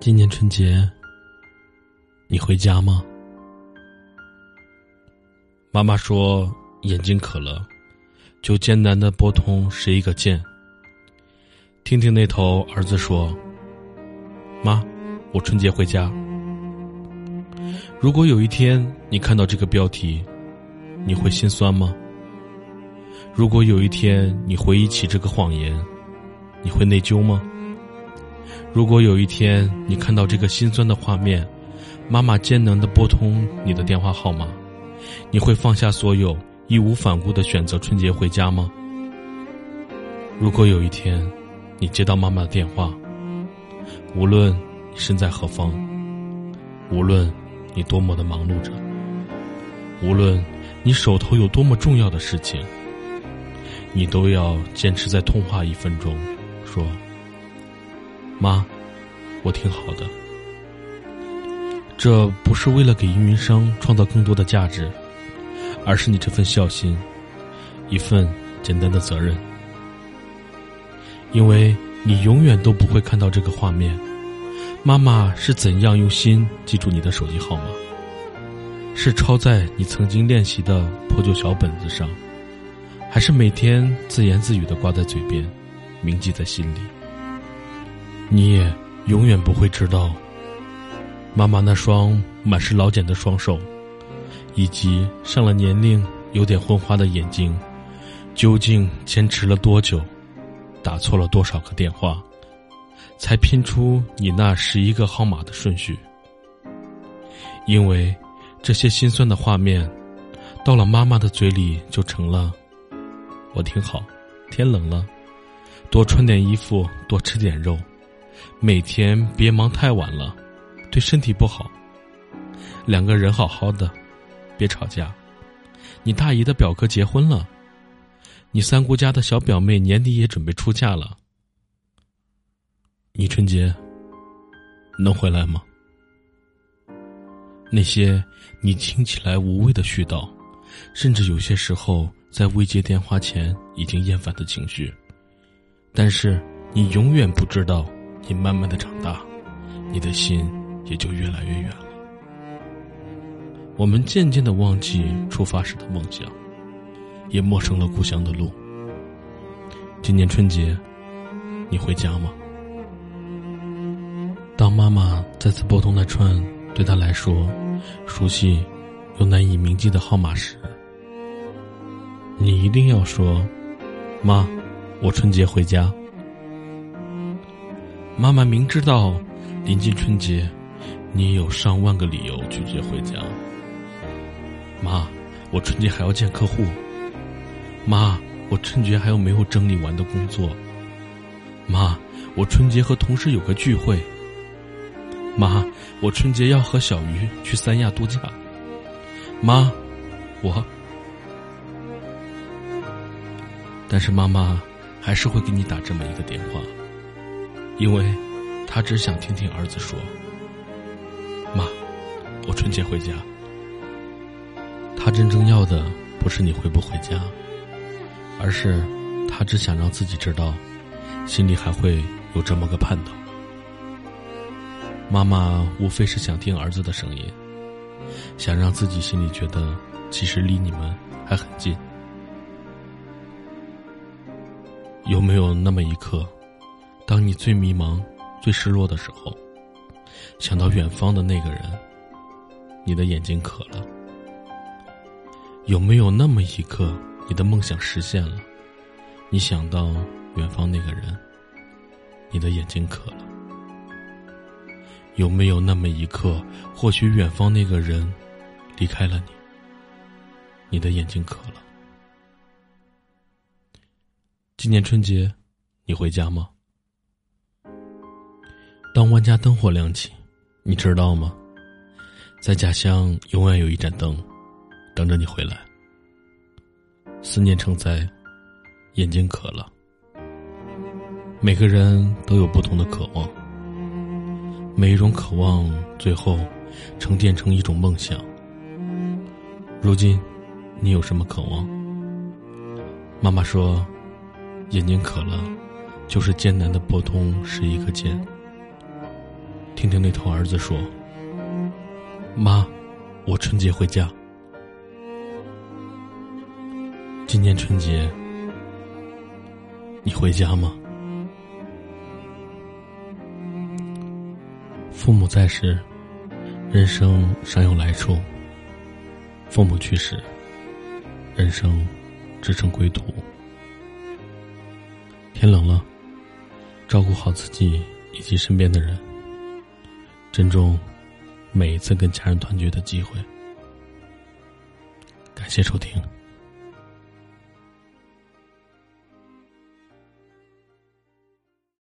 今年春节，你回家吗？妈妈说眼睛渴了，就艰难的拨通十一个键。听听那头儿子说：“妈，我春节回家。”如果有一天你看到这个标题，你会心酸吗？如果有一天你回忆起这个谎言，你会内疚吗？如果有一天你看到这个心酸的画面，妈妈艰难的拨通你的电话号码，你会放下所有，义无反顾的选择春节回家吗？如果有一天，你接到妈妈的电话，无论身在何方，无论你多么的忙碌着，无论你手头有多么重要的事情，你都要坚持在通话一分钟，说。妈，我挺好的。这不是为了给运营商创造更多的价值，而是你这份孝心，一份简单的责任。因为你永远都不会看到这个画面，妈妈是怎样用心记住你的手机号码，是抄在你曾经练习的破旧小本子上，还是每天自言自语的挂在嘴边，铭记在心里。你也永远不会知道，妈妈那双满是老茧的双手，以及上了年龄、有点昏花的眼睛，究竟坚持了多久，打错了多少个电话，才拼出你那十一个号码的顺序。因为这些心酸的画面，到了妈妈的嘴里就成了：“我挺好，天冷了，多穿点衣服，多吃点肉。”每天别忙太晚了，对身体不好。两个人好好的，别吵架。你大姨的表哥结婚了，你三姑家的小表妹年底也准备出嫁了。你春节能回来吗？那些你听起来无谓的絮叨，甚至有些时候在未接电话前已经厌烦的情绪，但是你永远不知道。你慢慢的长大，你的心也就越来越远了。我们渐渐的忘记出发时的梦想，也陌生了故乡的路。今年春节，你回家吗？当妈妈再次拨通那串对她来说熟悉又难以铭记的号码时，你一定要说：“妈，我春节回家。”妈妈明知道临近春节，你有上万个理由拒绝回家。妈，我春节还要见客户。妈，我春节还有没有整理完的工作。妈，我春节和同事有个聚会。妈，我春节要和小鱼去三亚度假。妈，我……但是妈妈还是会给你打这么一个电话。因为，他只想听听儿子说：“妈，我春节回家。”他真正要的不是你回不回家，而是他只想让自己知道，心里还会有这么个盼头。妈妈无非是想听儿子的声音，想让自己心里觉得，其实离你们还很近。有没有那么一刻？当你最迷茫、最失落的时候，想到远方的那个人，你的眼睛渴了。有没有那么一刻，你的梦想实现了？你想到远方那个人，你的眼睛渴了。有没有那么一刻，或许远方那个人离开了你，你的眼睛渴了？今年春节，你回家吗？当万家灯火亮起，你知道吗？在家乡永远有一盏灯，等着你回来。思念成灾，眼睛渴了。每个人都有不同的渴望，每一种渴望最后沉淀成一种梦想。如今，你有什么渴望？妈妈说，眼睛渴了，就是艰难的拨通十一个键。听听那头儿子说：“妈，我春节回家。今年春节你回家吗？”父母在时，人生尚有来处；父母去世，人生只剩归途。天冷了，照顾好自己以及身边的人，珍重每一次跟家人团聚的机会。感谢收听。